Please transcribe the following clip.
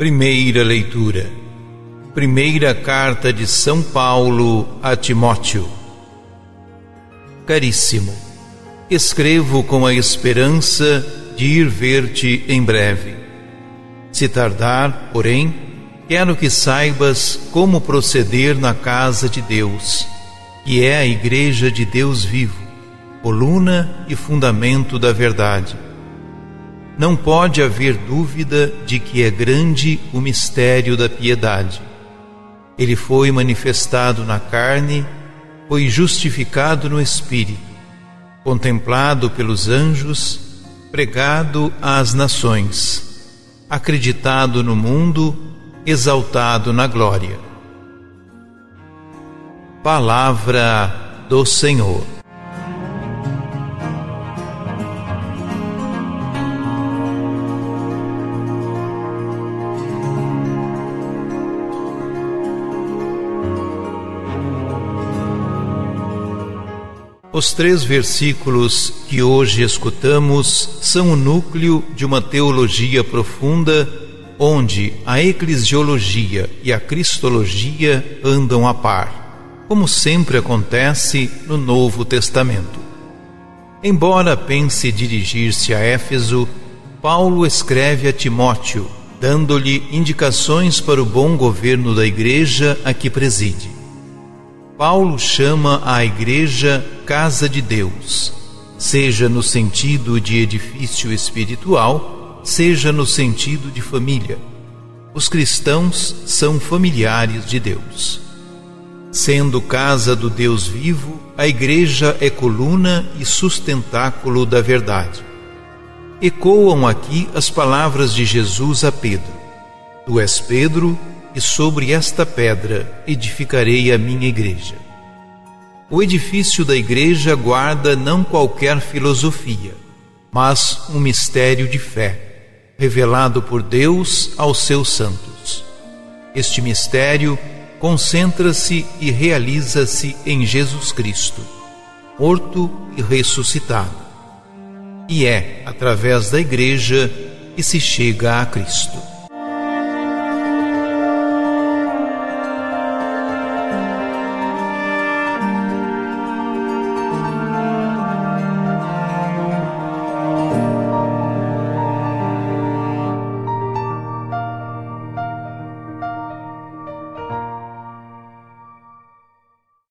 Primeira leitura. Primeira carta de São Paulo a Timóteo. Caríssimo, escrevo com a esperança de ir ver-te em breve. Se tardar, porém, quero que saibas como proceder na casa de Deus, que é a Igreja de Deus vivo, coluna e fundamento da verdade não pode haver dúvida de que é grande o mistério da piedade. Ele foi manifestado na carne, foi justificado no espírito, contemplado pelos anjos, pregado às nações, acreditado no mundo, exaltado na glória. Palavra do Senhor. Os três versículos que hoje escutamos são o núcleo de uma teologia profunda onde a eclesiologia e a cristologia andam a par, como sempre acontece no Novo Testamento. Embora pense dirigir-se a Éfeso, Paulo escreve a Timóteo, dando-lhe indicações para o bom governo da igreja a que preside. Paulo chama a igreja casa de Deus, seja no sentido de edifício espiritual, seja no sentido de família. Os cristãos são familiares de Deus. Sendo casa do Deus vivo, a igreja é coluna e sustentáculo da verdade. Ecoam aqui as palavras de Jesus a Pedro: Tu és Pedro, e sobre esta pedra edificarei a minha igreja. O edifício da igreja guarda não qualquer filosofia, mas um mistério de fé, revelado por Deus aos seus santos. Este mistério concentra-se e realiza-se em Jesus Cristo, morto e ressuscitado. E é através da igreja que se chega a Cristo.